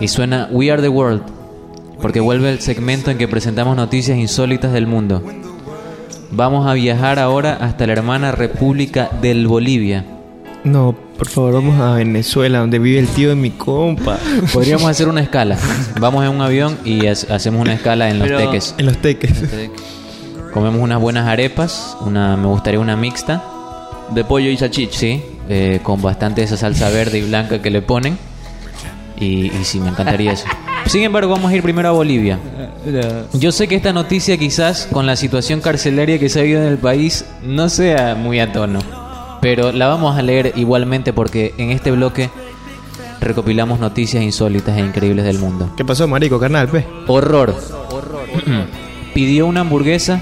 Y suena We Are the World, porque vuelve el segmento en que presentamos noticias insólitas del mundo. Vamos a viajar ahora hasta la hermana República del Bolivia. No, por favor, vamos a Venezuela, donde vive el tío de mi compa. Podríamos hacer una escala. Vamos en un avión y ha- hacemos una escala en los Pero- teques. En los teques. Comemos unas buenas arepas, una me gustaría una mixta, De pollo y salchicha. sí, eh, con bastante de esa salsa verde y blanca que le ponen. Y, y sí, me encantaría eso. Sin embargo, vamos a ir primero a Bolivia. Yo sé que esta noticia quizás con la situación carcelaria que se ha vivido en el país no sea muy a tono, pero la vamos a leer igualmente porque en este bloque recopilamos noticias insólitas e increíbles del mundo. ¿Qué pasó, marico, carnal, pe? Horror. Pidió una hamburguesa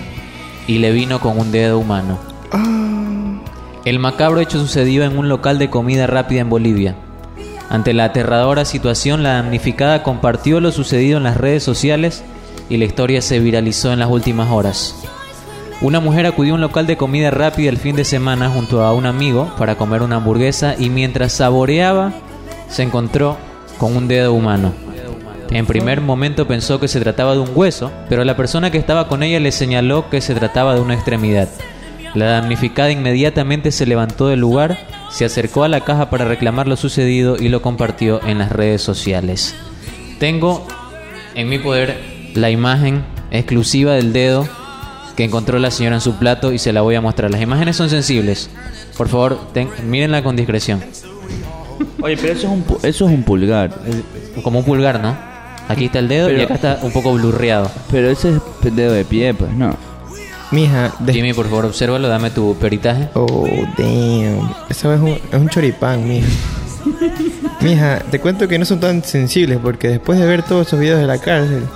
y le vino con un dedo humano. El macabro hecho sucedió en un local de comida rápida en Bolivia. Ante la aterradora situación, la damnificada compartió lo sucedido en las redes sociales y la historia se viralizó en las últimas horas. Una mujer acudió a un local de comida rápida el fin de semana junto a un amigo para comer una hamburguesa y mientras saboreaba se encontró con un dedo humano. En primer momento pensó que se trataba de un hueso, pero la persona que estaba con ella le señaló que se trataba de una extremidad. La damnificada inmediatamente se levantó del lugar, se acercó a la caja para reclamar lo sucedido y lo compartió en las redes sociales. Tengo en mi poder la imagen exclusiva del dedo que encontró la señora en su plato y se la voy a mostrar. Las imágenes son sensibles. Por favor, ten- mírenla con discreción. Oye, pero eso es un, eso es un pulgar. Como un pulgar, ¿no? Aquí está el dedo y acá está un poco blurreado. Pero ese es dedo de pie, pues, no. Mija, de... Jimmy, por favor, obsérvalo, dame tu peritaje. Oh, damn. Eso es un, es un choripán, mija. Mija, te cuento que no son tan sensibles porque después de ver todos esos videos de la cárcel,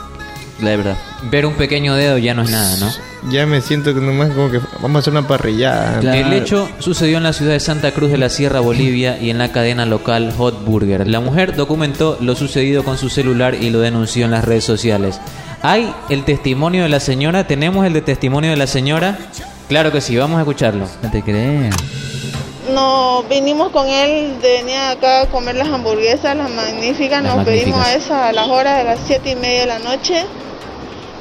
La verdad. Ver un pequeño dedo ya no es nada, ¿no? Ya me siento que nomás como que vamos a hacer una parrillada. Claro. El hecho sucedió en la ciudad de Santa Cruz de la Sierra, Bolivia, y en la cadena local Hot Burger. La mujer documentó lo sucedido con su celular y lo denunció en las redes sociales. ¿Hay el testimonio de la señora? ¿Tenemos el de testimonio de la señora? Claro que sí, vamos a escucharlo. No te creas. Nos vinimos con él de venir acá a comer las hamburguesas, las magníficas. Las Nos pedimos a esas a las horas de las siete y media de la noche.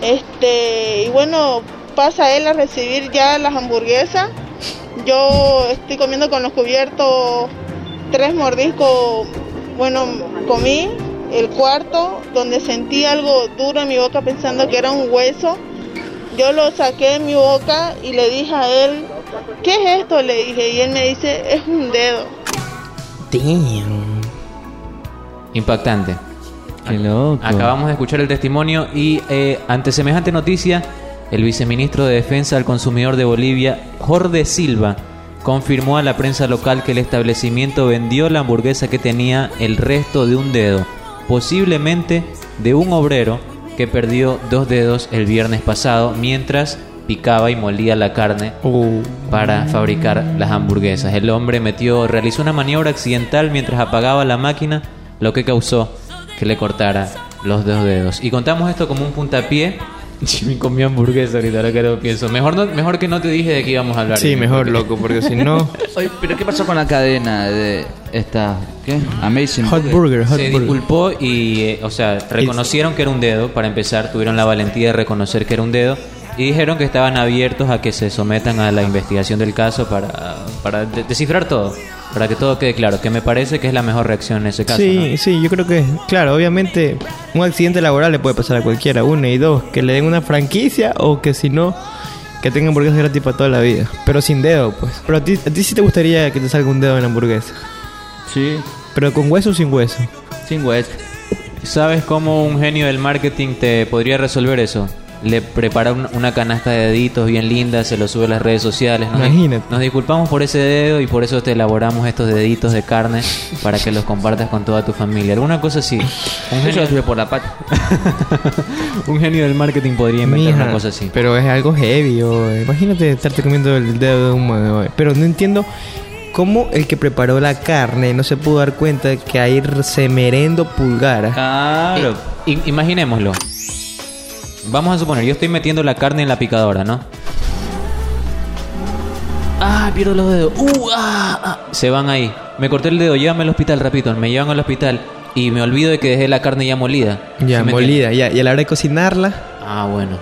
Este, y bueno, pasa él a recibir ya las hamburguesas. Yo estoy comiendo con los cubiertos tres mordiscos. Bueno, comí el cuarto donde sentí algo duro en mi boca pensando que era un hueso. Yo lo saqué de mi boca y le dije a él, ¿qué es esto? Le dije y él me dice, es un dedo. Damn. Impactante. Qué loco. Acabamos de escuchar el testimonio y eh, ante semejante noticia, el viceministro de Defensa del Consumidor de Bolivia, Jorge Silva, confirmó a la prensa local que el establecimiento vendió la hamburguesa que tenía el resto de un dedo, posiblemente de un obrero que perdió dos dedos el viernes pasado mientras picaba y molía la carne Oh. para fabricar las hamburguesas. El hombre metió, realizó una maniobra accidental mientras apagaba la máquina, lo que causó que le cortara los dos dedos. Y contamos esto como un puntapié. Jimmy comió hamburguesa ahorita, ahora que lo pienso. Mejor, no, mejor que no te dije de qué íbamos a hablar. Sí, Jimmy, mejor, porque- loco, porque si no... Oye, pero ¿qué pasó con la cadena de esta, qué? Amazing Hot Burger, Hot Se Burger. disculpó y, eh, o sea, reconocieron que era un dedo. Para empezar, tuvieron la valentía de reconocer que era un dedo. Y dijeron que estaban abiertos a que se sometan a la investigación del caso para, para de- descifrar todo. Para que todo quede claro. Que me parece que es la mejor reacción en ese caso. Sí, ¿no? sí, yo creo que, claro, obviamente un accidente laboral le puede pasar a cualquiera, una y dos, que le den una franquicia o que si no, que tengan hamburguesas gratis para toda la vida, pero sin dedo, pues. Pero a ti, a ti sí te gustaría que te salga un dedo en la hamburguesa, Sí, pero con hueso o sin hueso. sin hueso. ¿Sabes cómo un genio del marketing te podría resolver eso? Le prepara un- una canasta de deditos bien linda, se lo sube a las redes sociales. Nos, Imagínate. nos disculpamos por ese dedo y por eso te elaboramos estos deditos de carne para que los compartas con toda tu familia. Alguna cosa así. Un Eso genio, sube por la pata. un genio del marketing podría inventar Mija, una cosa así. Pero es algo heavy, oe. imagínate estarte comiendo el dedo de un humano, oe. Pero no entiendo cómo el que preparó la carne no se pudo dar cuenta de que hay semerendo pulgar. Claro. I- imaginémoslo. Vamos a suponer, yo estoy metiendo la carne en la picadora, ¿no? Ah, pierdo los dedos. Uh, ah, ah. Se van ahí. Me corté el dedo, llévame al hospital, repito. Me llevan al hospital. y me olvido de que dejé la carne ya molida. Ya, ¿Sí me molida. Ya. Y a la hora de cocinarla? Ah, bueno.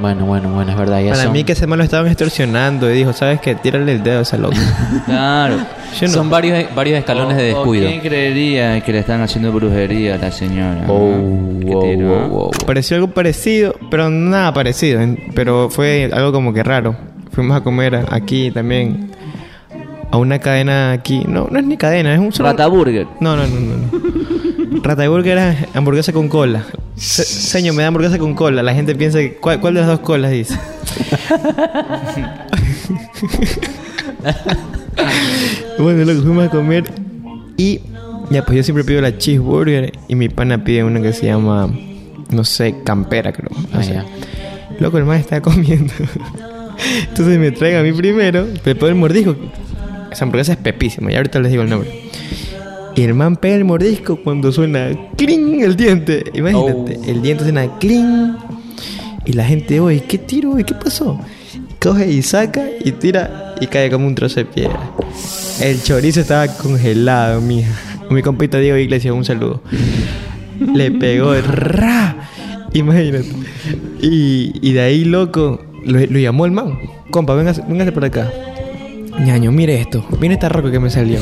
Bueno, bueno, bueno, es verdad. Ya para son, mí que ese man lo estaban extorsionando y dijo, ¿sabes qué? Tírale el dedo a ese loco. Claro. Yo no. son varios, varios escalones de O- o descuido. ¿Quién creería que le están haciendo brujería a la señora? Oh, Ah, wow, ¿ah? wow. Pareció algo parecido, pero nada parecido. Pero fue algo como que raro. Fuimos a comer aquí también. A una cadena aquí. No, no es ni cadena, es un solo... Rata Burger. No, no, no, no. no. Rata burger era hamburguesa con cola. Se- señor, me da hamburguesa con cola. La gente piensa que... ¿Cuál, cuál de las dos colas dice? bueno, lo que fuimos a comer y... Ya, pues yo siempre pido la cheeseburger y mi pana pide una que se llama... No sé, campera creo. No Ah, sé. ya. Loco, el man está comiendo. Entonces me traen a mí primero, me pone el mordisco. Esa hamburguesa es pepísima, y ahorita les digo el nombre. Y el man pega el mordisco cuando suena cling el diente. Imagínate, Oh. el diente suena cling. Y la gente, oye, ¿qué tiro? oye? ¿Qué pasó? Coge y saca y tira y cae como un trozo de piedra. El chorizo estaba congelado, mija. Mi compita Diego Iglesias, un saludo. Le pegó el ra. Imagínate. Y, y de ahí, loco, lo, lo llamó el man. Compa, véngase, véngase por acá. Ñaño, mire esto. Mire esta roca que me salió.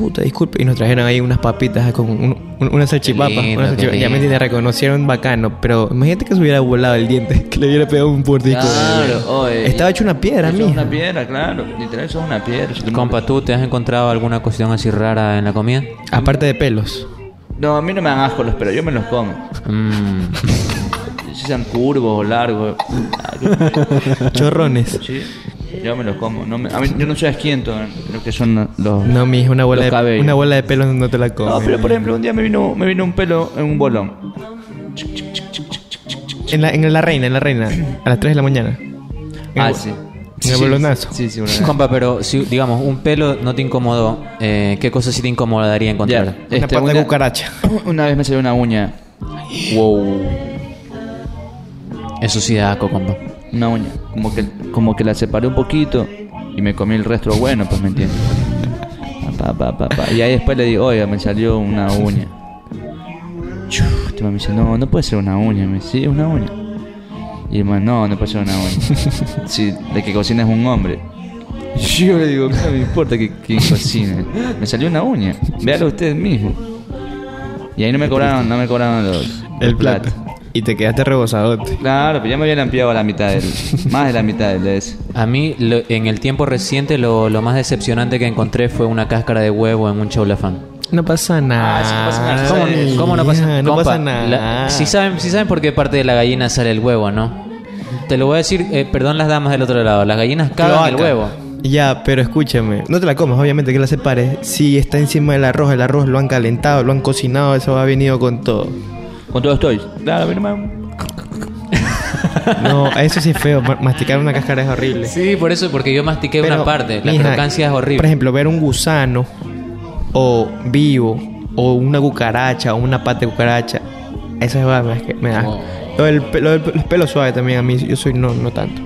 Chuta, disculpe. Y nos trajeron ahí unas papitas con un- un- una salchipapa. Lindo, una salchipapa. Ya me lindo. entiende, reconocieron bacano. Pero imagínate que se hubiera volado el diente. Que le hubiera pegado un mordisco. Claro, oye. Estaba hecho una piedra, mija. una piedra, claro. Literal, eso es una piedra. Compa, ¿tú te has encontrado alguna cuestión así rara en la comida? Aparte de pelos. No, a mí no me dan asco los pero yo me los como. Mm, Si sean curvos o largos. Chorrones. Sí, yo me los como. No me- a mí, yo no soy asquiento en lo que son los. No, mija, una bola, de, cabellos. una bola de pelos no te la comes. No, pero por ejemplo, un día me vino, me vino un pelo en un bolón. En la, en la reina, en la reina. A las 3 de la mañana. En Ah, sí. En el Sí, bolonazo. Sí, sí, una. Compa, pero si, digamos, un pelo no te incomodó, eh, ¿qué cosa sí te incomodaría encontrar? Ya. Una Este, pata de cucaracha. Una vez me salió una uña. Wow. Eso sí da asco, compa. Una uña. Como que, como que la separé un poquito y me comí el resto bueno, pues me entiendes. Pa, pa, pa, pa. Y ahí después le digo, oiga, me salió una uña. Chu, Este me dice, no, no puede ser una uña. Me dice, sí, es una uña. Y el man, no, no puede ser una uña. Si de que cocina es un hombre. Yo le digo, no me importa que, que cocine. Me salió una uña. Véalo ustedes mismos. Y ahí no me cobraron, no me cobraron los, El los plato. Y te quedaste rebosadote. Claro, pero ya me habían ampliado la mitad del. más de la mitad del de ese. A mí, lo- en el tiempo reciente, lo, lo más decepcionante que encontré fue una cáscara de huevo en un chaulafán. No pasa nada. Ah, sí, no pasa nada. ¿Cómo, no pasa Hija, No Compa, pasa nada. la- si, saben, si saben por qué parte de la gallina sale el huevo, ¿no? Te lo voy a decir, eh, perdón las damas del otro lado, las gallinas cagan el huevo. Ya, pero escúchame. No te la comas, obviamente que la separes. Si está encima del arroz, el arroz lo han calentado, lo han cocinado, eso ha venido con todo. Con todo estoy. Claro, mi hermano. No, eso sí es feo. ma- Masticar una cáscara es horrible. Sí, por eso, porque yo mastiqué Pero, una parte. La mija, crocancia es horrible. Por ejemplo, ver un gusano o vivo o una cucaracha o una pata de cucaracha. Eso es me, me da. Oh. Lo del lo del pe- los pelos suaves también a mí, yo soy no, no tanto.